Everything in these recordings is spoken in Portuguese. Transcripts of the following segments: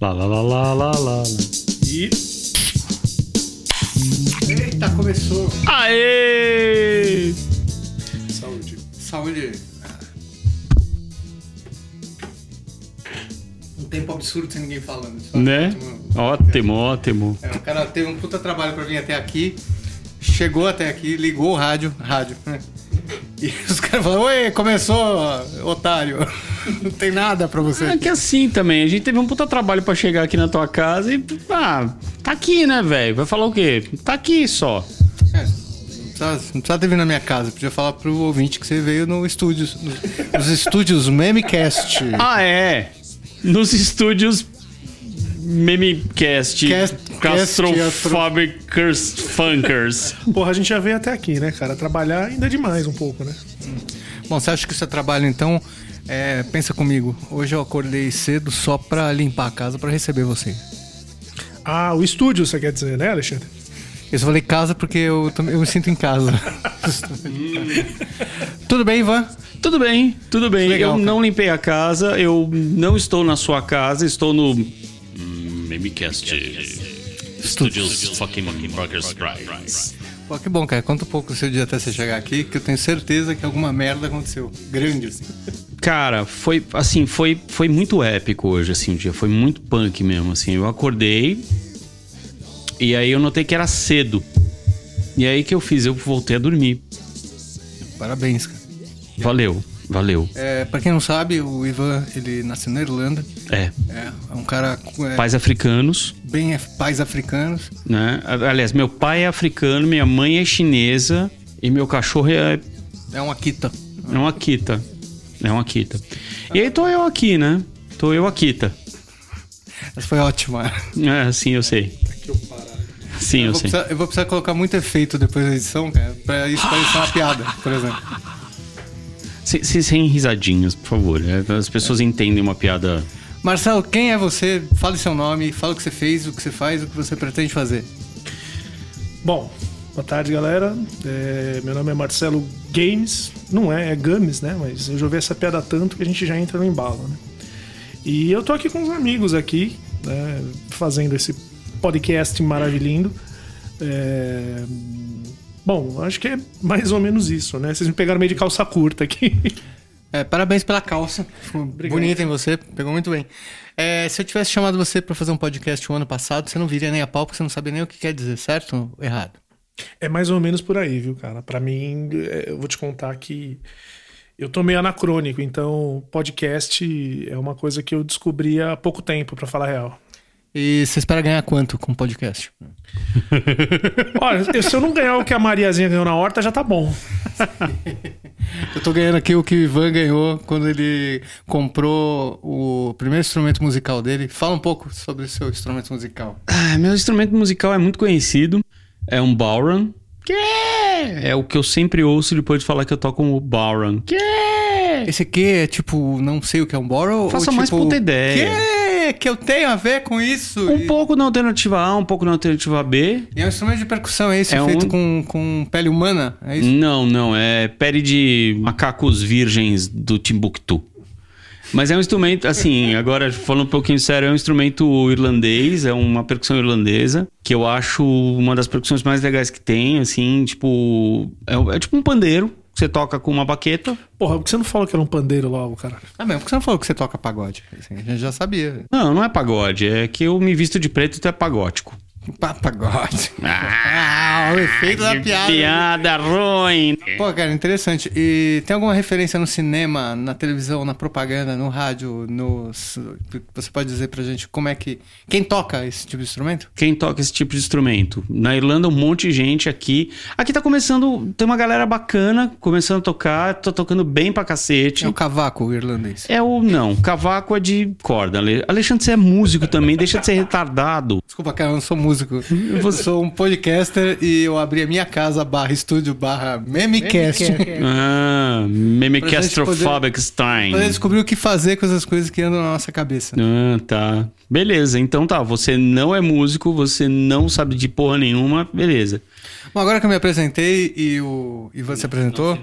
Lá, lá, lá, lá, lá, lá. E. Eita, começou. Aê! Saúde. Saúde. Um tempo absurdo sem ninguém falando. Isso é Né? ótimo. Ótimo, ótimo. É, o cara teve um puta trabalho pra vir até aqui, chegou até aqui, ligou o rádio, rádio, né? E os caras falaram, oi, começou, otário. Não tem nada pra você. É que assim também, a gente teve um puta trabalho pra chegar aqui na tua casa e. Ah, tá aqui, né, velho? Vai falar o quê? Tá aqui só. É, não, precisava, não precisava ter vindo na minha casa, podia falar pro ouvinte que você veio no estúdio, nos, nos estúdios Memecast. Ah, é. Nos estúdios Memecast Cast- Castrofabicers Funkers. Porra, a gente já veio até aqui, né, cara? Trabalhar ainda é demais um pouco, né? Bom, você acha que isso é trabalho então? É, pensa comigo, hoje eu acordei cedo só pra limpar a casa pra receber você. Ah, o estúdio, você quer dizer, né, Alexandre? Eu só falei casa porque eu, também- eu me sinto em casa. Tudo bem, Ivan? Tudo bem, tudo bem. Legal, eu cara. não limpei a casa, eu não estou na sua casa, estou no. Memecast Studios fucking Burgers Fries. Pô, que bom, cara. Conta um pouco o seu dia até você chegar aqui, que eu tenho certeza que alguma merda aconteceu. Grande, assim. Cara, foi assim, foi, foi muito épico hoje, assim, o dia. Foi muito punk mesmo, assim. Eu acordei e aí eu notei que era cedo. E aí que eu fiz? Eu voltei a dormir. Parabéns, cara. Valeu, valeu. É, pra quem não sabe, o Ivan, ele nasceu na Irlanda. É, É, é um cara é, pais africanos, bem é, pais africanos. né? Aliás, meu pai é africano, minha mãe é chinesa e meu cachorro é, É um Akita. é um Akita. É um Akita. E aí tô eu aqui, né? Tô eu Akita. Essa foi ótima. É, sim, eu sei. Sim, Eu eu sei. precisar, eu vou precisar colocar muito efeito depois da edição, cara, pra isso parecer uma piada, por exemplo. Sem, sem, risadinhas, por favor. né? As pessoas entendem uma piada. Marcelo, quem é você? Fale seu nome, fala o que você fez, o que você faz, o que você pretende fazer. Bom, boa tarde, galera. É, meu nome é Marcelo Games. Não é, é Games, né? Mas eu já ouvi essa piada tanto que a gente já entra no embalo, né? E eu tô aqui com uns amigos aqui, né? Fazendo esse podcast maravilhindo. É, Bom, acho que é mais ou menos isso, né? Vocês me pegaram meio de calça curta aqui. É, parabéns pela calça. Ficou bonita em você, pegou muito bem. É, se eu tivesse chamado você pra fazer um podcast o ano passado, você não viria nem a pau, porque você não sabia nem o que quer dizer, certo ou errado? É mais ou menos por aí, viu, cara? Pra mim, é, eu vou te contar que eu tô meio anacrônico, então podcast é uma coisa que eu descobri há pouco tempo, pra falar a real. E você espera ganhar quanto com podcast? Olha, se eu não ganhar o que a Mariazinha ganhou na horta, já tá bom. Eu tô ganhando aqui o que o Ivan ganhou quando ele comprou o primeiro instrumento musical dele. Fala um pouco sobre o seu instrumento musical. Ah, meu instrumento musical é muito conhecido. É um Bowron. Que é o que eu sempre ouço depois de falar que eu toco um Bowron. Que Esse aqui é tipo, não sei o que é um borrow? Faça ou mais tipo, puta ideia. Que que eu tenho a ver com isso? Um E- pouco na alternativa A, um pouco na alternativa B. E é um instrumento de percussão, é esse É feito um- com, com pele humana? É isso? Não, não, é pele de macacos virgens do Timbuktu. Mas é um instrumento, assim, agora falando um pouquinho sério, é um instrumento irlandês, é uma percussão irlandesa, que eu acho uma das percussões mais legais que tem, assim, tipo. É, é tipo um pandeiro, você toca com uma baqueta. Porra, por que você não falou que era um pandeiro logo, cara? Ah, mesmo, por que você não falou que você toca pagode? Assim, a gente já sabia. Não, não é pagode, é que eu me visto de preto e tu é pagótico. Pa- Pagode. Ah, Ah, o efeito da piada. Piada ruim. Pô, cara, interessante. E tem alguma referência no cinema, na televisão, na propaganda, no rádio, no... Você pode dizer pra gente como é que... Quem toca esse tipo de instrumento? Quem toca esse tipo de instrumento? Na Irlanda, um monte de gente aqui. Aqui tá começando. Tem uma galera bacana começando a tocar. Tô tocando bem pra cacete. É o cavaco irlandês. É o. Não, cavaco é de corda. Ale- Alexandre, você é músico também, deixa de ser retardado. Desculpa, cara, eu não sou músico. Eu sou um podcaster e eu abri a minha casa barra estúdio barra memecast. Ah, Memecastrophobic Stein. Pra descobrir o que fazer com essas coisas que andam na nossa cabeça. Ah, tá. Beleza, então tá. Você não é músico, você não sabe de porra nenhuma, beleza. Bom, agora que eu me apresentei e o Ivan se apresentou,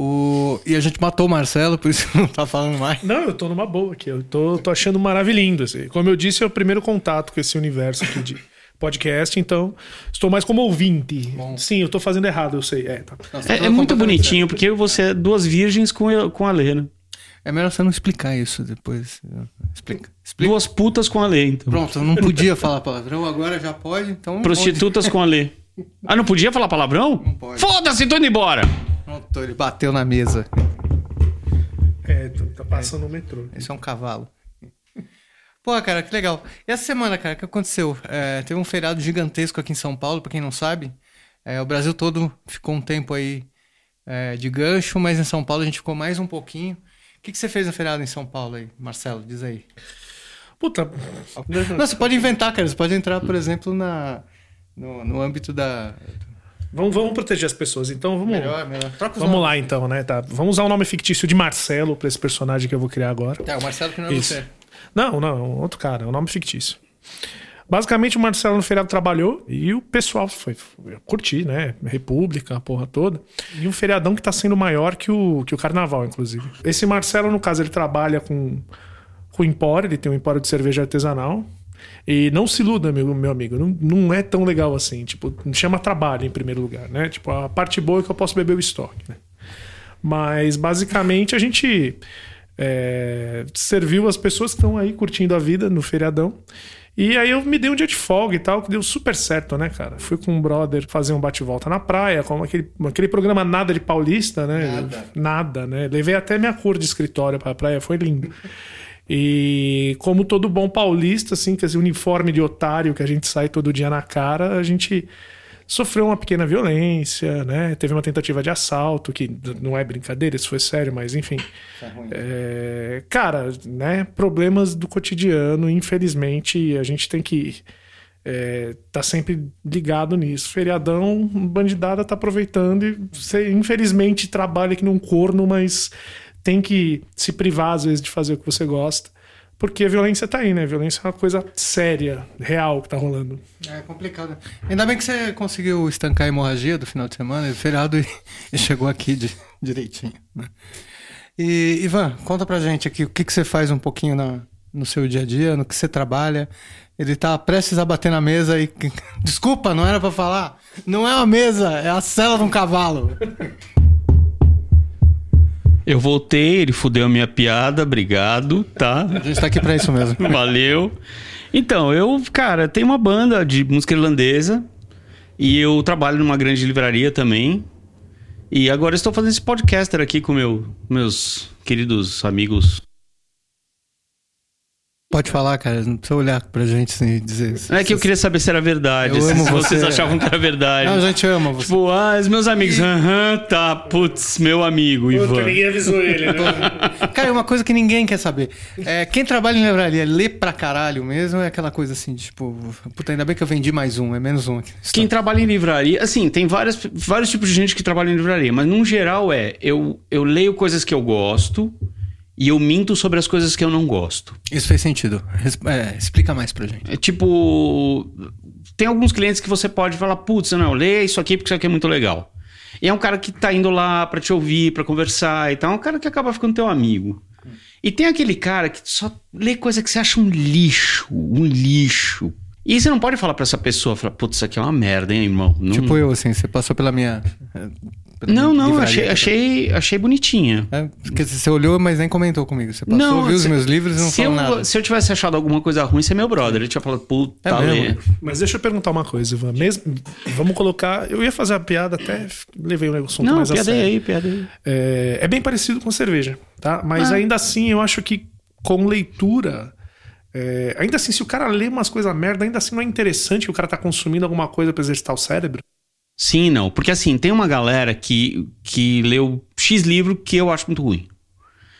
O... E a gente matou o Marcelo, por isso não tá falando mais. Não, eu tô numa boa aqui. Eu tô, tô achando maravilhoso. Assim. Como eu disse, é o primeiro contato com esse universo aqui de podcast, então estou mais como ouvinte. Bom. Sim, eu tô fazendo errado, eu sei. É, tá. Nossa, É, tô é muito bonitinho, porque você é duas virgens com, com a Lê, né? É melhor você não explicar isso depois. Explica. Explica. Duas putas com a Lê, então. Pronto, eu não podia falar palavrão, agora já pode, então. Prostitutas com a Lê. Ah, não podia falar palavrão? Não pode. Foda-se, tô indo embora. Pronto, ele bateu na mesa. É, tá- passando o metrô. Esse é um cavalo. Pô, cara, que legal. E essa semana, cara, o que aconteceu? É, teve um feriado gigantesco aqui em São Paulo, pra quem não sabe. É, o Brasil todo ficou um tempo aí é, de gancho, mas em São Paulo a gente ficou mais um pouquinho. O que, que você fez no feriado em São Paulo aí, Marcelo? Diz aí. Puta. Não, você pode inventar, cara. Você pode entrar, por exemplo, na, no, no âmbito da. Vamos, vamos proteger as pessoas. Então vamos. Melhor, melhor. Troca os Vamos nomes. lá então, né? Tá. Vamos usar o nome fictício de Marcelo pra esse personagem que eu vou criar agora. Tá, o Marcelo que não é Isso. você. Não, não, é um outro cara, é um nome fictício. Basicamente, o Marcelo no feriado trabalhou e o pessoal foi, foi curtir, né? República, a porra toda. E um feriadão que tá sendo maior que o, que o carnaval, inclusive. Esse Marcelo, no caso, ele trabalha com, com empório, ele tem um empório de cerveja artesanal. E não se iluda, meu, meu amigo, não, não é tão legal assim. Tipo, chama trabalho em primeiro lugar, né? Tipo, a parte boa é que eu posso beber o estoque, né? Mas basicamente a gente é, serviu as pessoas que estão aí curtindo a vida no feriadão. E aí eu me dei um dia de folga e tal, que deu super certo, né, cara? Fui com um brother fazer um bate-volta na praia, como aquele, aquele programa Nada de Paulista, né? Nada. Nada, né? Levei até minha cor de escritório pra praia, foi lindo. E como todo bom paulista, assim, com esse uniforme de otário que a gente sai todo dia na cara, a gente sofreu uma pequena violência, né? Teve uma tentativa de assalto, que não é brincadeira, isso foi sério, mas enfim. Tá. É, cara, né? Problemas do cotidiano, infelizmente, a gente tem que é, tá sempre ligado nisso. Feriadão, bandidada tá aproveitando e você, infelizmente, trabalha que num corno, mas tem que se privar, às vezes, de fazer o que você gosta. Porque a violência tá aí, né? A violência é uma coisa séria, real que tá rolando. É complicado. Ainda bem que você conseguiu estancar a hemorragia do final de semana, e feriado e, chegou aqui de- direitinho. né? E, Ivan, conta pra gente aqui o que, que você faz um pouquinho na- no seu dia a dia, no que você trabalha. Ele tá prestes a bater na mesa e. Desculpa, não era pra falar. Não é uma mesa, é a cela de um cavalo. Eu voltei, ele fudeu a minha piada, obrigado, tá? A gente tá aqui pra isso mesmo. Valeu. Então, eu, cara, tenho uma banda de música irlandesa e eu trabalho numa grande livraria também. E agora estou fazendo esse podcaster aqui com meu, meus queridos amigos. Pode falar, cara, não precisa olhar pra gente assim, e dizer. É que eu queria saber se era verdade, Eu se amo vocês você. achavam que era verdade. Não, a gente ama você. Tipo, ah, os meus amigos, aham, tá, putz, meu amigo, Ivan. avisou ele, né? Cara, uma coisa que ninguém quer saber. É, quem trabalha em livraria lê pra caralho mesmo é aquela coisa assim, tipo, puta, ainda bem que eu vendi mais um, é menos um aqui. Quem trabalha em livraria, assim, tem várias, vários tipos de gente que trabalha em livraria, mas num geral é, eu, eu leio coisas que eu gosto e eu minto sobre as coisas que eu não gosto. Isso fez sentido. É, explica mais pra gente. É tipo, tem alguns clientes que você pode falar, putz, não, lê isso aqui porque isso aqui é muito legal. E é um cara que tá indo lá pra te ouvir, pra conversar e tal, é um cara que acaba ficando teu amigo. E tem aquele cara que só lê coisa que você acha um lixo, um lixo. E você não pode falar pra essa pessoa, falar, putz, isso aqui é uma merda, hein, irmão? Não, Tipo eu, assim, você passou pela minha. Não, não, achei, achei, achei bonitinha. É, porque você olhou, mas nem comentou comigo. Você passou, viu os meus livros e não falou eu, nada. se eu tivesse achado alguma coisa ruim, você é meu brother. Ele tinha falado, puta, É mesmo? Mas deixa eu perguntar uma coisa, Ivan. Mesmo, vamos colocar. Eu ia fazer a piada, até levei o assunto Não, mais a piada sério. aí, piada aí. É, é bem parecido com cerveja, tá? Mas Ah. ainda assim, eu acho que com leitura. é, ainda assim, se o cara lê umas coisas merda, ainda assim não é interessante que o cara tá consumindo alguma coisa pra exercitar o cérebro. Sim, não. Porque assim, tem uma galera que, que leu X livro que eu acho muito ruim.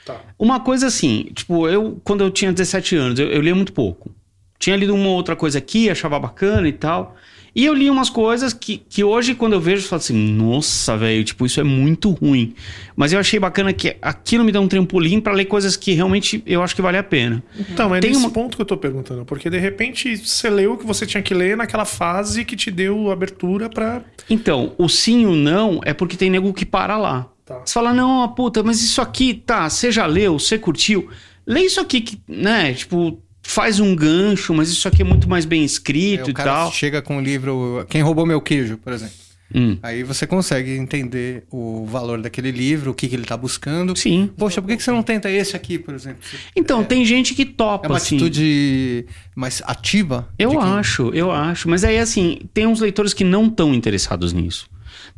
Tá. Uma coisa assim, tipo, eu, quando eu tinha 17 anos, eu, eu lia muito pouco. Tinha lido uma outra coisa aqui, achava bacana e tal. E eu li umas coisas que, que hoje, quando eu vejo, eu falo assim, nossa, velho, tipo, isso é muito ruim. Mas eu achei bacana que aquilo me dá um trampolim pra ler coisas que realmente eu acho que vale a pena. Então, é Tem nesse uma- ponto que eu tô perguntando. Porque de repente você leu o que você tinha que ler naquela fase que te deu abertura pra. Então, o sim e o não é porque tem nego que para lá. Tá. Você fala, não, puta, mas isso aqui, tá, você já leu, você curtiu. Lê isso aqui que, né, tipo, faz um gancho, mas isso aqui é muito mais bem É, escrito o e tal. chega com um livro Quem Roubou Meu Queijo, por exemplo. Hum. Aí você consegue entender o valor daquele livro, o que, que ele tá buscando. Sim. Poxa, por que, que você não tenta esse aqui, por exemplo? Então, tem gente que topa, É uma assim. atitude mais ativa? Eu acho, eu acho. Mas aí, assim, tem uns leitores que não estão interessados nisso.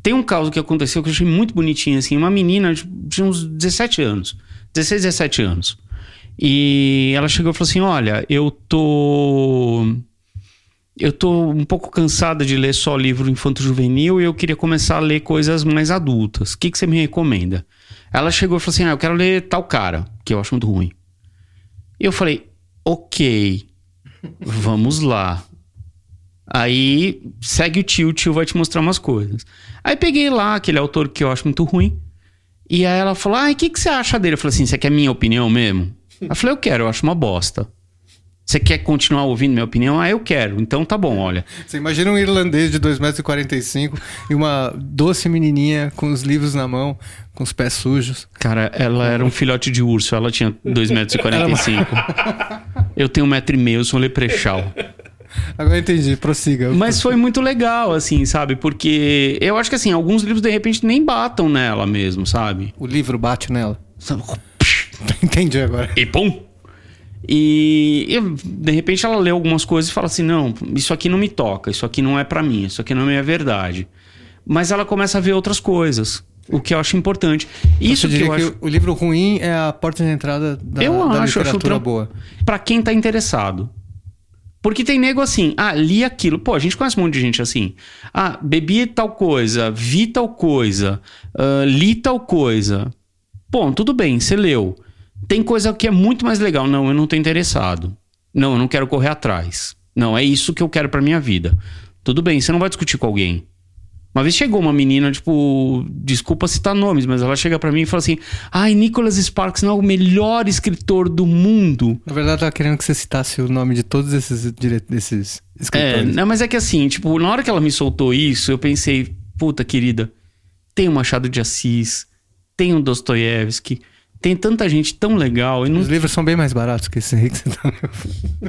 Tem um caso que aconteceu que eu achei muito bonitinho, assim. Uma menina de uns 17 anos. 16, 17 anos. E ela chegou e falou assim, olha, eu tô... Eu tô um pouco cansada de ler só livro infanto-juvenil e eu queria começar a ler coisas mais adultas. O que, que você me recomenda? Ela chegou e falou assim, ah, eu quero ler tal cara, que eu acho muito ruim. E eu falei, ok, vamos lá. Aí segue o tio, o tio vai te mostrar umas coisas. Aí peguei lá aquele autor que eu acho muito ruim. E aí ela falou: Ah, o que, que você acha dele? Eu falei assim: Você quer minha opinião mesmo? Eu falei: Eu quero, eu acho uma bosta. Você quer continuar ouvindo minha opinião? Ah, eu quero. Então tá bom, olha. Você imagina um irlandês de 2,45m e uma doce menininha com os livros na mão, com os pés sujos. Cara, ela era um filhote de urso, ela tinha 2,45m. Eu tenho 1,5m, eu sou um leprechal. Agora entendi, prossiga. Mas foi muito legal, assim, sabe? Porque eu acho que, assim, alguns livros de repente nem batam nela mesmo, sabe? O livro bate nela. Entendi agora. E pum! E eu, de repente ela lê algumas coisas e fala assim: não, isso aqui não me toca, isso aqui não é pra mim, isso aqui não é minha verdade. Mas ela começa a ver outras coisas, o que eu acho importante. Isso Você que eu que acho. o livro ruim é a porta de entrada da, Eu da acho, acho literatura tram- boa. Pra quem tá interessado. Porque tem nego assim, ah, li aquilo. Pô, a gente conhece um monte de gente assim. Ah, bebi tal coisa, vi tal coisa, ah, li tal coisa. Bom, tudo bem, você leu. Tem coisa que é muito mais legal. Não, eu não tô interessado. Não, eu não quero correr atrás. Não, é isso que eu quero pra minha vida. Tudo bem, você não vai discutir com alguém. Uma vez chegou uma menina, tipo, desculpa citar nomes, mas ela chega pra mim e fala assim: Ai, Nicholas Sparks não é o melhor escritor do mundo. Na verdade, eu tava querendo que você citasse o nome de todos esses, dire... desses É, escritores. não, mas é que assim, tipo, na hora que ela me soltou isso, eu pensei, puta querida, tem o Machado de Assis, tem o Dostoiévski, tem tanta gente tão legal, não Os livros são bem mais baratos que esse aí que você tá...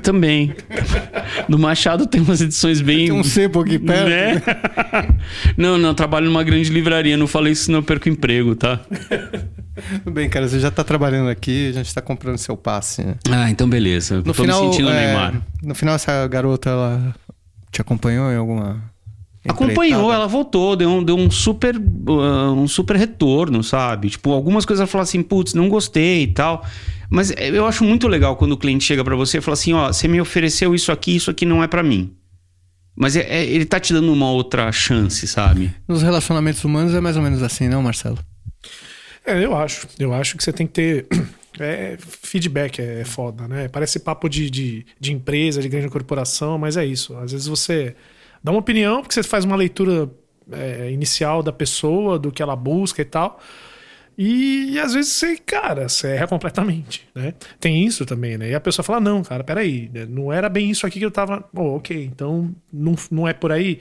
também. Do Machado tem umas edições bem. Tem um sebo aqui perto. Né? não, não, trabalho numa grande livraria, não falei isso, senão eu perco emprego, tá? Tudo bem, cara, você já tá trabalhando aqui, a gente tá comprando seu passe. né? Ah, então beleza. No Tô final, me sentindo é, Neymar. no final essa garota, ela te acompanhou em alguma... Acompanhou, ela voltou, deu um, deu um super uh, um super retorno, sabe? Tipo, algumas coisas ela falou assim, putz, não gostei e tal. Mas é, eu acho muito legal quando o cliente chega pra você e fala assim, ó, você me ofereceu isso aqui, isso aqui não é pra mim. Mas é- é- ele tá te dando uma outra chance, sabe? Nos relacionamentos humanos é mais ou menos assim, não, Marcelo? É, eu acho. Eu acho que você tem que ter. É, feedback é foda, né? Parece papo de, de, de empresa, de grande corporação, mas é isso. Às vezes você dá uma opinião, porque você faz uma leitura é, inicial da pessoa, do que ela busca e tal. E, às vezes você, cara, você erra completamente, né? Tem isso também, né? E a pessoa fala, não, cara, peraí, né? não era bem isso aqui que eu tava... Oh, ok, então não, não é por aí.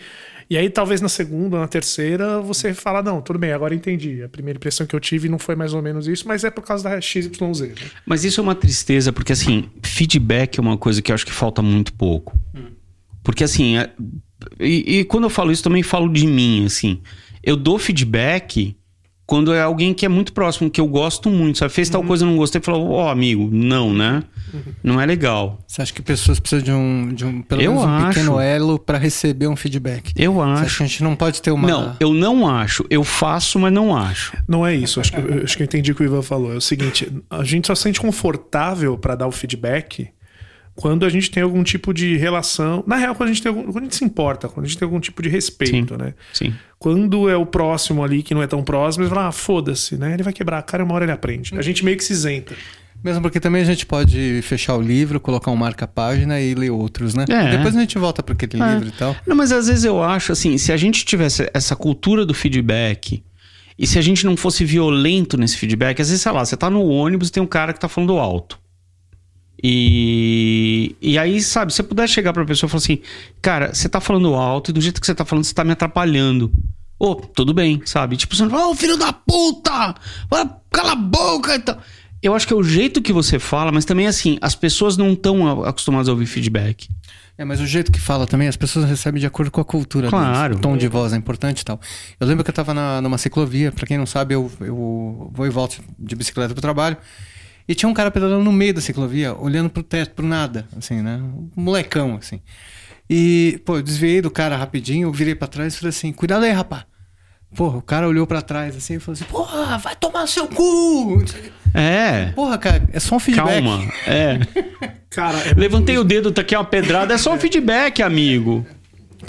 E aí talvez na segunda, na terceira, você fala, não, tudo bem, agora entendi. A primeira impressão que eu tive não foi mais ou menos isso, mas é por causa da XYZ, né? Mas isso é uma tristeza, porque assim, feedback é uma coisa que eu acho que falta muito pouco. Porque assim, é- e, e quando eu falo isso também falo de mim, assim. Eu dou feedback quando é alguém que é muito próximo, que eu gosto muito, sabe? Fez tal coisa, não gostei, falou, ó, amigo, não, né? Não é legal. Você acha que pessoas precisam de um, de um pelo Eu menos um acho. pequeno elo pra receber um feedback? Eu Você acha acho. que a gente não pode ter uma... Não, eu não acho. Eu faço, mas não acho. Não é isso, acho que, eu- acho que eu entendi o que o Ivan falou. É o seguinte, a gente só se sente confortável para dar o feedback quando a gente tem algum tipo de relação. Na real, quando a gente, tem algum, quando a gente se importa, quando a gente tem algum tipo de respeito, né? Sim. Quando é o próximo ali que não é tão próximo, ele fala, ah, foda-se, né? Ele vai quebrar a cara e uma hora ele aprende. A gente meio que se isenta. Mesmo porque também a gente pode fechar o livro, colocar um marca-página e ler outros, né? É. Depois a gente volta para aquele É. livro e tal. Não, mas às vezes eu acho assim, se a gente tivesse essa cultura do feedback e se a gente não fosse violento nesse feedback, às vezes, sei lá, você tá no ônibus e tem um cara que tá falando alto. E, e aí, sabe, se você puder chegar pra pessoa e falar assim, cara, você tá falando alto e do jeito que você tá falando, você tá me atrapalhando. Ô, tudo bem, sabe? Tipo, você não fala, ô filho da puta! Cala a boca e tal. Eu acho que é o jeito que você fala, mas também assim, as pessoas não estão acostumadas a ouvir feedback. É, mas o jeito que fala também, as pessoas recebem de acordo com a cultura Claro. O tom de voz é importante e tal. Eu lembro que eu tava na, numa ciclovia, pra quem não sabe, eu, eu vou e volto de bicicleta pro trabalho. E tinha um cara pedalando no meio da ciclovia, olhando pro teto, pro nada, assim, né? Um molecão, assim. E, pô, eu desviei do cara rapidinho, eu virei pra trás e falei assim, cuidado aí, rapá. Porra, o cara olhou pra trás assim e falou assim, porra, vai tomar seu cu! É. Porra, cara, é só um feedback. Calma. É. Cara, é Levantei o dedo, tá aqui uma pedrada, é só um feedback, amigo.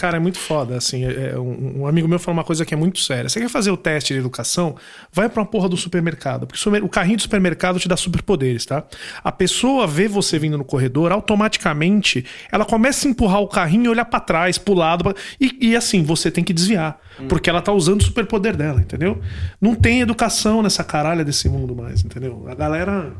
Cara, é muito foda, assim. é- é um, um amigo meu falou uma coisa que é muito séria. Você quer fazer o teste de educação? Vai pra uma porra do supermercado. Porque o carrinho do supermercado te dá superpoderes, tá? A pessoa vê você vindo no corredor, automaticamente ela começa a empurrar o carrinho e olhar pra trás, pro lado. pra- E, e assim, você tem que desviar. Porque ela tá usando o superpoder dela, entendeu? Não tem educação nessa caralha desse mundo mais, entendeu? A galera.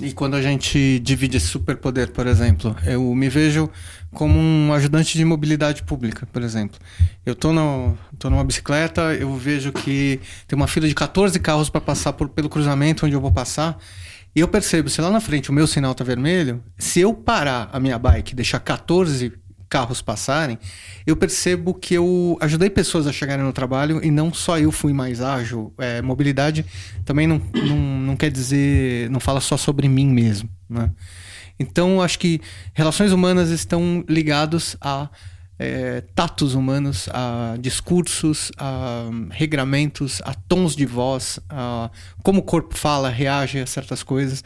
E quando a gente divide esse superpoder, por exemplo, eu me vejo como um ajudante de mobilidade pública, por exemplo. Eu tô, no, tô numa bicicleta, eu vejo que tem uma fila de 14 carros para passar por, pelo cruzamento onde eu vou passar. E eu percebo, se lá na frente o meu sinal tá vermelho, se eu parar a minha bike e deixar 14 carros passarem, eu percebo que eu ajudei pessoas a chegarem no trabalho e não só eu fui mais ágil. É, mobilidade também não, não, não quer dizer, não fala só sobre mim mesmo, né? Então, acho que relações humanas estão ligados a é, tatos humanos, a discursos, a regramentos, a tons de voz, a como o corpo fala, reage a certas coisas.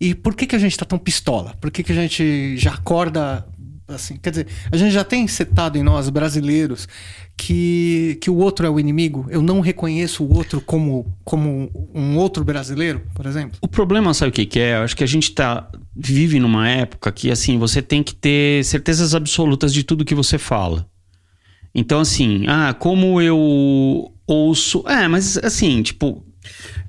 E por que, que a gente está tão pistola? Por que, que a gente já acorda assim? Quer dizer, a gente já tem setado em nós, brasileiros, que, que o outro é o inimigo. Eu não reconheço o outro como, como um outro brasileiro, por exemplo. O problema, sabe o que, que é? Eu acho que a gente tá, vive numa época que, assim, você tem que ter certezas absolutas de tudo que você fala. Então, assim, ah, como eu ouço. É, mas assim, tipo.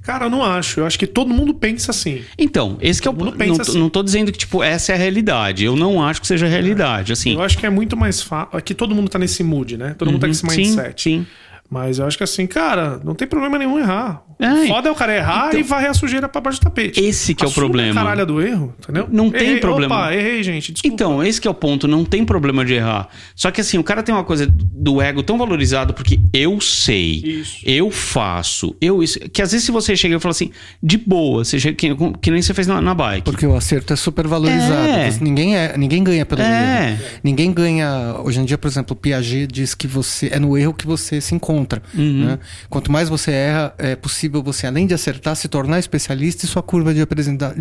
Cara, eu não acho. Eu acho que todo mundo pensa assim. Então, esse que é o. Todo mundo Não, pensa tô- assim. não tô dizendo que, tipo, essa é a realidade. Eu não acho que seja a realidade. Assim. Eu acho que é muito mais fácil. Aqui todo mundo tá nesse mood, né? Todo mundo tá com esse Uhum, mindset. Sim, sim. Mas eu acho que assim, cara, não tem problema nenhum errar. É, Foda é o cara errar então- e varrer a sujeira pra baixo do tapete. Esse que é o problema. A caralha do erro, entendeu? Não tem Errei, problema. Opa, errei, gente. Desculpa. Então, esse que é o ponto, não tem problema de errar. Só que assim, o cara tem uma coisa do ego tão valorizado porque eu sei, Isso. eu faço, eu isso, que às vezes se você chega e fala assim, de boa, você chega, que, que nem você fez na, na bike. Porque o acerto é super valorizado. É. Ninguém, é, ninguém ganha pelo É. erro. Ninguém ganha. Hoje em dia, por exemplo, o Piaget diz que você é no erro que você se encontra. Uhum. né? Quanto mais você erra, é possível você, além de acertar, se tornar especialista e sua curva de,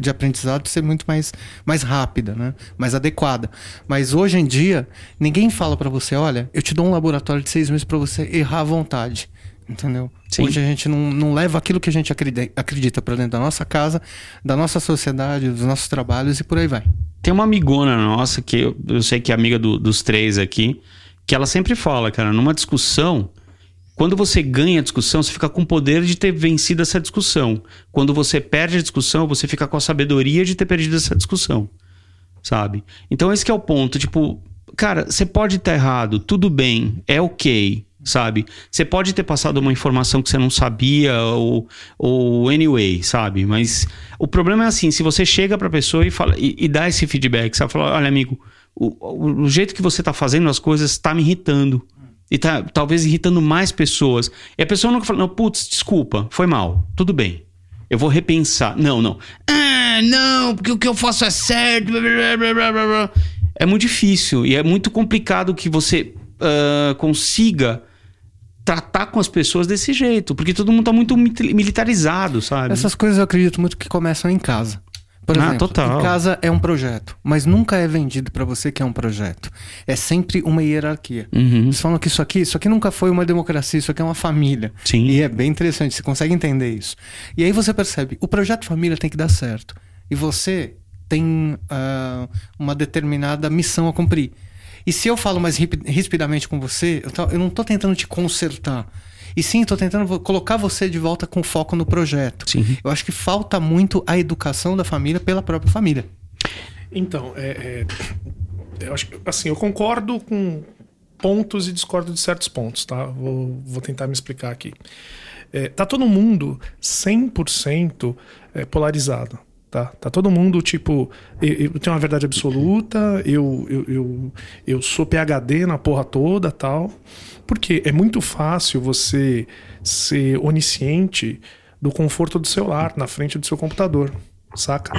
de aprendizado ser muito mais, mais rápida, né? mais adequada. Mas hoje em dia, ninguém fala pra você: olha, eu te dou um laboratório de seis meses pra você errar à vontade. Entendeu? Sim. Hoje a gente não, não leva aquilo que a gente acredi- acredita pra dentro da nossa casa, da nossa sociedade, dos nossos trabalhos e por aí vai. Tem uma amigona nossa, que eu, eu sei que é amiga do- dos três aqui, que ela sempre fala, cara, numa discussão, quando você ganha a discussão, você fica com o poder de ter vencido essa discussão. Quando você perde a discussão, você fica com a sabedoria de ter perdido essa discussão. Sabe? Então esse é o ponto, tipo, cara, você pode estar errado, tudo bem, é ok, sabe? Você pode ter passado uma informação que você não sabia ou, ou anyway, sabe? Mas o problema é assim, se você chega pra pessoa e fala e, e dá esse feedback, sabe? Fala, olha amigo, o, o, jeito que você tá fazendo as coisas tá me irritando. E tá talvez irritando mais pessoas. E a pessoa nunca fala, não, putz, desculpa, foi mal, tudo bem. Eu vou repensar. Não, não. Ah, não, porque o que eu faço é certo. É muito difícil e é muito complicado que você ah, consiga tratar com as pessoas desse jeito, porque todo mundo tá muito militarizado, sabe? Essas coisas eu acredito muito que começam em casa. Por Ah, exemplo, total. em casa é um projeto, mas nunca é vendido pra você que é um projeto. É sempre uma hierarquia. Uhum. Eles falam que isso aqui, isso aqui nunca foi uma democracia, isso aqui é uma família. Sim. E é bem interessante, você consegue entender isso. E aí você percebe, o projeto família tem que dar certo. E você tem ah, uma determinada missão a cumprir. E se eu falo mais rispidamente com você, eu, tô- eu não estou tentando te consertar. E sim, estou tentando colocar você de volta com foco no projeto. Sim. Eu acho que falta muito a educação da família pela própria família. Então, é, é, eu acho que, assim, eu concordo com pontos e discordo de certos pontos, tá? Vou, vou tentar me explicar aqui. É, tá todo mundo 100% é, polarizado. Tá, tá todo mundo tipo, eu, eu tenho uma verdade absoluta, eu, eu, eu, eu sou PHD na porra toda tal. Porque é muito fácil você ser onisciente do conforto do seu lar, na frente do seu computador, saca?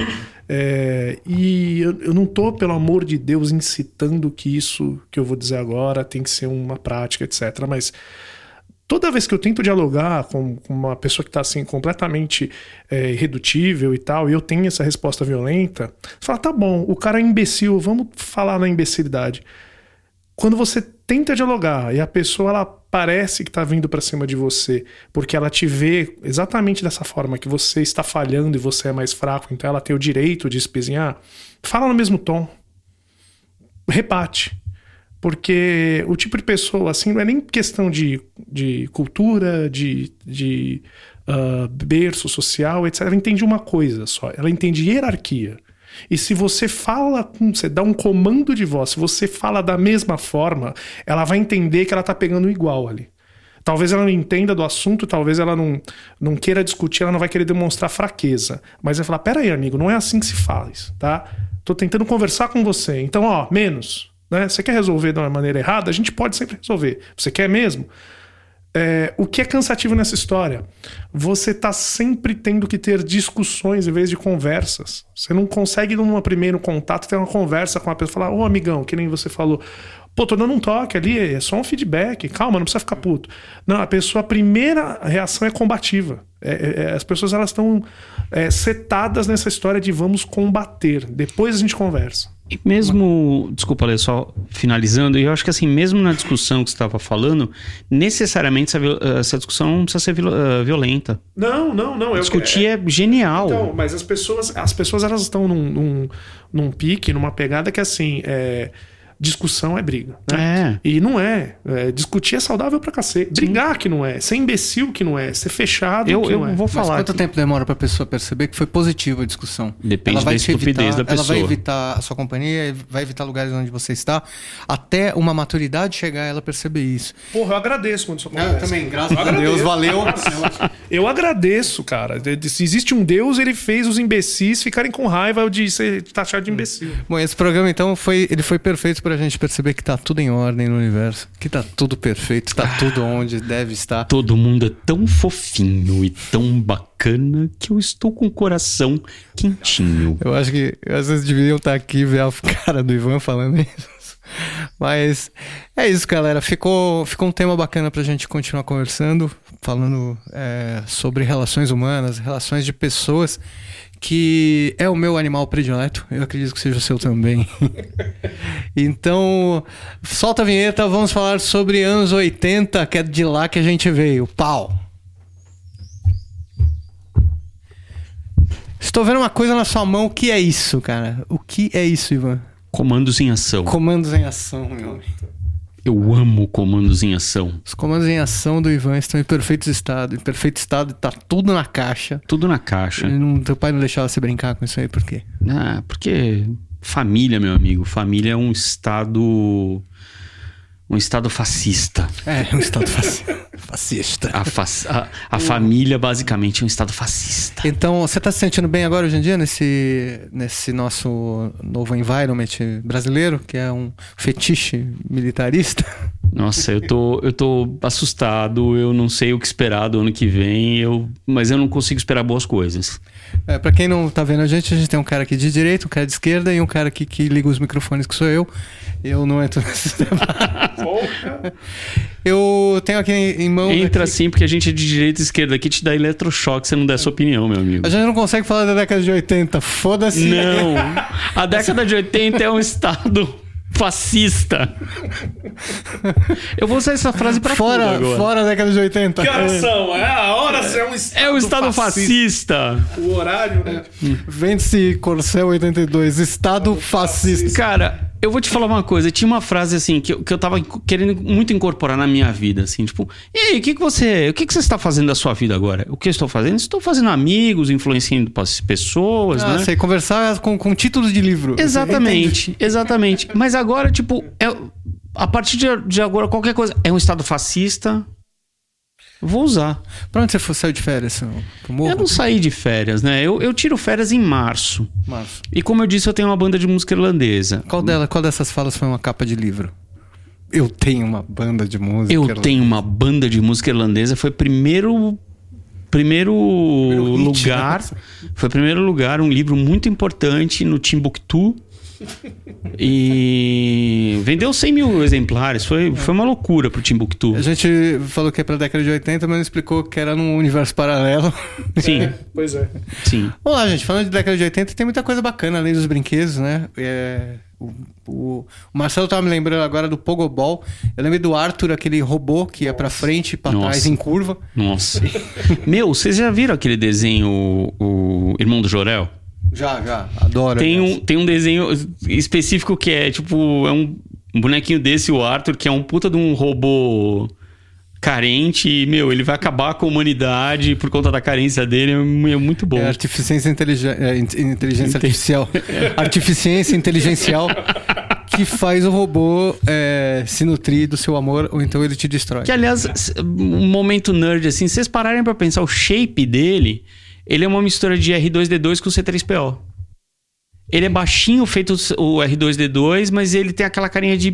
É, e eu, eu, não tô, pelo amor de Deus, incitando que isso que eu vou dizer agora tem que ser uma prática, etc. Mas toda vez que eu tento dialogar com, com uma pessoa que está assim completamente é, irredutível e tal, e eu tenho essa resposta violenta, você fala, tá bom, o cara é imbecil, vamos falar na imbecilidade. Quando você tenta dialogar e a pessoa ela parece que está vindo para cima de você, porque ela te vê exatamente dessa forma que você está falhando e você é mais fraco, então ela tem o direito de espezinhar, fala no mesmo tom. Rebate. Porque o tipo de pessoa, assim, não é nem questão de, de cultura, de, de uh, berço social, etc. Ela entende uma coisa só. Ela entende hierarquia. E se você fala com. Você dá um comando de voz, se você fala da mesma forma, ela vai entender que ela tá pegando igual ali. Talvez ela não entenda do assunto, talvez ela não, não queira discutir, ela não vai querer demonstrar fraqueza. Mas vai falar: peraí, amigo, não é assim que se faz, tá? Tô tentando conversar com você. Então, ó, menos. Né? Você quer resolver de uma maneira errada? A gente pode sempre resolver. Você quer mesmo? É, o que é cansativo nessa história? Você está sempre tendo que ter discussões em vez de conversas. Você não consegue, num primeiro contato, ter uma conversa com a pessoa falar: Ô amigão, que nem você falou. Pô, tô dando um toque ali, é só um feedback, calma, não precisa ficar puto. Não, a pessoa, a primeira reação é combativa. É, é, é as pessoas elas estão é, setadas nessa história de vamos combater, depois a gente conversa. E mesmo, desculpa, Lê, só finalizando, eu acho que assim, mesmo na discussão que você estava falando, necessariamente essa, essa, discussão não precisa ser uh, violenta. Não, não, não. Discutir é, é, genial. Então, mas as pessoas, as pessoas elas estão num, num, num pique, numa pegada que assim, é discussão é briga. Né? É. E não é. é. Discutir é saudável pra cacete. Brigar Sim. que não é. Ser imbecil que não é. Ser fechado eu, que eu não é. vou falar. Mas quanto aqui. tempo demora pra pessoa perceber que foi positiva a discussão? Depende da estupidez evitar, da pessoa. Ela vai evitar a sua companhia, vai evitar lugares onde você está, até uma maturidade chegar ela perceber isso. Porra, eu agradeço quando isso acontece. Eu também, graças a Deus, valeu. eu agradeço, cara. Se existe um Deus, ele fez os imbecis ficarem com raiva de ser taxado de imbecil. Bom, esse programa então foi, ele foi perfeito pra gente perceber que tá tudo em ordem no universo, que tá tudo perfeito, tá ah, tudo onde deve estar. Todo mundo é tão fofinho e tão bacana que eu estou com o coração quentinho. Eu acho que às vezes deveriam estar aqui ver a cara do Ivan falando isso. Mas é isso, galera. Ficou, ficou um tema bacana pra gente continuar conversando, falando é, sobre relações humanas, relações de pessoas que é o meu animal predileto. Eu acredito que seja o seu também. então, solta a vinheta, vamos falar sobre anos 80, que é de lá que a gente veio. Pau! Estou vendo uma coisa na sua mão. O que é isso, cara? O que é isso, Ivan? Comandos em ação. Comandos em ação, meu amigo. Eu amo comandos em ação. Os comandos em ação do Ivan estão em perfeito estado. Em perfeito estado, tá tudo na caixa. Tudo na caixa. Não, teu pai não deixava você brincar com isso aí, por quê? Ah, porque família, meu amigo. Família é um estado um Estado fascista. É, um Estado fascista. A, fa a, a família, basicamente, é um Estado fascista. Então, você está se sentindo bem agora, hoje em dia, nesse, nesse nosso novo environment brasileiro, que é um fetiche militarista? Nossa, eu tô, eu tô assustado, eu não sei o que esperar do ano que vem, eu, mas eu não consigo esperar boas coisas. É, para quem não tá vendo a gente, a gente tem um cara aqui de direita, um cara de esquerda e um cara aqui que liga os microfones, que sou eu. Eu não entro nesse eu tenho aqui em mão. Entra sim, porque a gente é de direita e esquerda aqui te dá eletrochoque se você não der a sua opinião, meu amigo. A gente não consegue falar da década de 80. Foda-se. Não. A década de 80 é um estado fascista. Eu vou usar essa frase pra fora, agora. Fora da década de 80. Que horas são? É a hora, é um estado É o estado fascista. fascista. O horário, né? Vende-se Corcel 82, estado fascista. Cara, eu vou te falar uma coisa. Tinha uma frase assim que eu, que eu tava querendo muito incorporar na minha vida, assim, tipo, e aí, o que, que você. O que, que você está fazendo da sua vida agora? O que eu estou fazendo? Estou fazendo amigos, influenciando pessoas, ah, né? Sei, conversar com, com títulos de livro. Exatamente, exatamente. Mas agora, tipo, é, a partir de, de agora, qualquer coisa. É um Estado fascista. Vou usar. Pra onde você saiu de férias? Eu não saí de férias, né? Eu, eu tiro férias em março. Março. E como eu disse, eu tenho uma banda de música irlandesa. Qual, dela, qual dessas falas foi uma capa de livro? Eu tenho uma banda de música. Eu irlandesa. tenho uma banda de música irlandesa. Foi primeiro. Primeiro, hit, lugar. né? Foi primeiro lugar, um livro muito importante no Timbuktu. E vendeu 100 mil exemplares. Foi, foi uma loucura pro Timbuktu. A gente falou que é pra década de 80, mas não explicou que era num universo paralelo. Sim, Pois é. sim. Vamos lá, gente. Falando de década de 80, tem muita coisa bacana além dos brinquedos, né? É, o, o- o Marcelo tava me lembrando agora do Pogobol. Eu lembro do Arthur, aquele robô que ia pra frente e pra Nossa. trás em curva. Nossa. Meu, vocês já viram aquele desenho, o, o Irmão do Jorel? Já, já. Adoro. Tem um, tem um desenho específico que é tipo, é um bonequinho desse, o Arthur, que é um puta de um robô carente e, meu, ele vai acabar com a humanidade por conta da carência dele. É é muito bom. É artificiência inteligen... é, in- inteligência artificial. Artificiência inteligencial que faz o robô é, se nutrir do seu amor ou então ele te destrói. Que, aliás, um momento nerd, assim, se vocês pararem pra pensar, o shape dele, ele é uma mistura de R2D2 com C3PO. Ele é baixinho, feito o R2D2, mas ele tem aquela carinha de.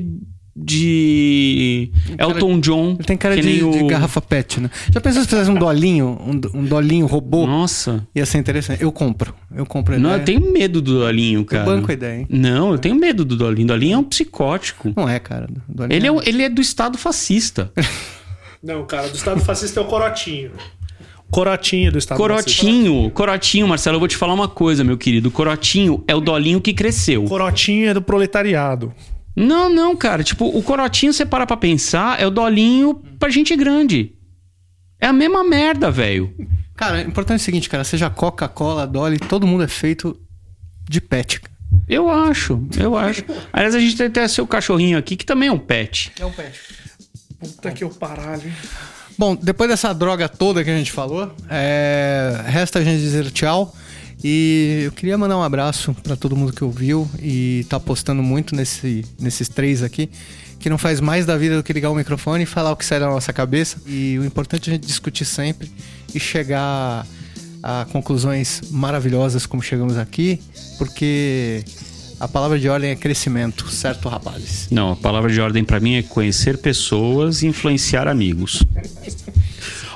de. cara- Elton John. Ele tem cara de, o- garrafa pet, né? Já pensou se fizesse um dolinho, um, um dolinho robô? Nossa. Ia ser interessante. Eu compro. Eu compro a Não, ideia. eu tenho medo do Dolinho, cara. banco a ideia, hein? Não, eu tenho medo do Dolinho. Dolinho é um psicótico. Não é, cara. Dolinho Ele é, o- ele é do Estado fascista. Não, cara, do Estado fascista é o Corotinho. Corotinho do Estado. Corotinho, Corotinho, Marcelo, eu vou te falar uma coisa, meu querido. Corotinho é o Dolinho que cresceu. Corotinho é do proletariado. Não, não, cara. Tipo, o Corotinho, você para pra pensar, é o Dolinho pra gente grande. É a mesma merda, velho. Cara, o importante é o seguinte, cara. Seja Coca-Cola, Dolly, todo mundo é feito de pet. Eu acho, eu acho. Aliás, a gente tem até seu cachorrinho aqui, que também é um pet. É um pet. Puta que eu paralho. Bom, depois dessa droga toda que a gente falou, é, resta a gente dizer tchau. E eu queria mandar um abraço pra todo mundo que ouviu e tá apostando muito nesse, nesses três aqui, que não faz mais da vida do que ligar o microfone e falar o que sai da nossa cabeça. E o importante é a gente discutir sempre e chegar a conclusões maravilhosas como chegamos aqui, porque a palavra de ordem é crescimento, certo, rapazes? Não, a palavra de ordem pra mim é conhecer pessoas e influenciar amigos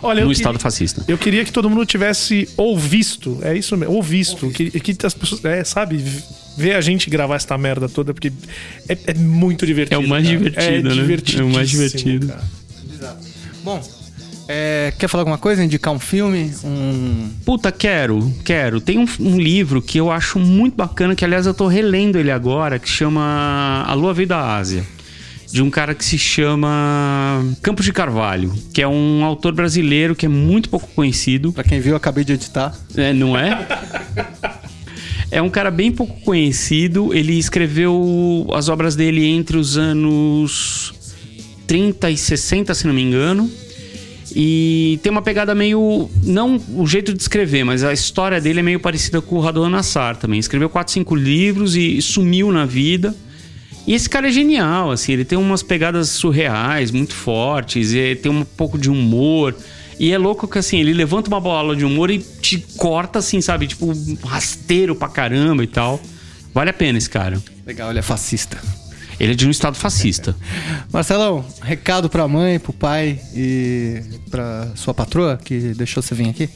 Olha, no Estado fascista. Eu queria que todo mundo tivesse ouvisto, é isso mesmo, ouvisto, que, que as pessoas, é, sabe, ver a gente gravar essa merda toda, porque é, é muito divertido. É o mais cara. divertido, né? É o mais divertido. cara. Bom, é, quer falar alguma coisa? Indicar um filme? Um. Puta, quero, quero. Tem um, um livro que eu acho muito bacana, que aliás eu tô relendo ele agora, que chama A Lua Veio da Ásia. De um cara que se chama Campos de Carvalho, que é um autor brasileiro que é muito pouco conhecido. Pra quem viu, eu acabei de editar. É, não é? É um cara bem pouco conhecido. Ele escreveu as obras dele entre os anos 30 e 60, se não me engano. E tem uma pegada meio. Não o jeito de escrever, mas a história dele é meio parecida com o Radon Nassar também. Escreveu 4, 5 livros e sumiu na vida. E esse cara é genial, assim, ele tem umas pegadas surreais, muito fortes, e tem um pouco de humor. E é louco que, assim, ele levanta uma bola de humor e te corta, assim, sabe? Tipo, rasteiro pra caramba e tal. Vale a pena esse cara. Legal, ele é fascista. Ele é de um estado fascista. Marcelão, recado pra mãe, pro pai e pra sua patroa que deixou você vir aqui.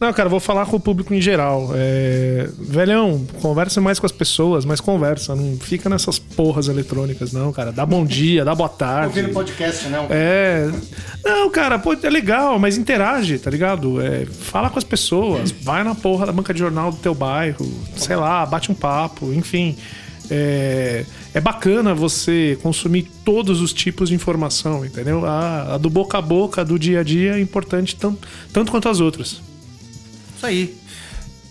Não, cara, vou falar com o público em geral. É... Velhão, conversa mais com as pessoas, mas conversa. Não fica nessas porras eletrônicas, não, cara. Dá bom dia, dá boa tarde. podcast, né? É. Não, cara, pô, é legal, mas interage, tá ligado? É, fala com as pessoas, vai na porra da banca de jornal do teu bairro, sei lá, bate um papo, enfim. É, é bacana você consumir todos os tipos de informação, entendeu? A, a do boca a boca, do dia a dia, é importante tanto, tanto quanto as outras. Isso aí.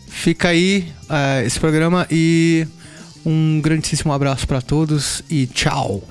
Fica aí eh, esse programa e um grandíssimo abraço pra todos e tchau.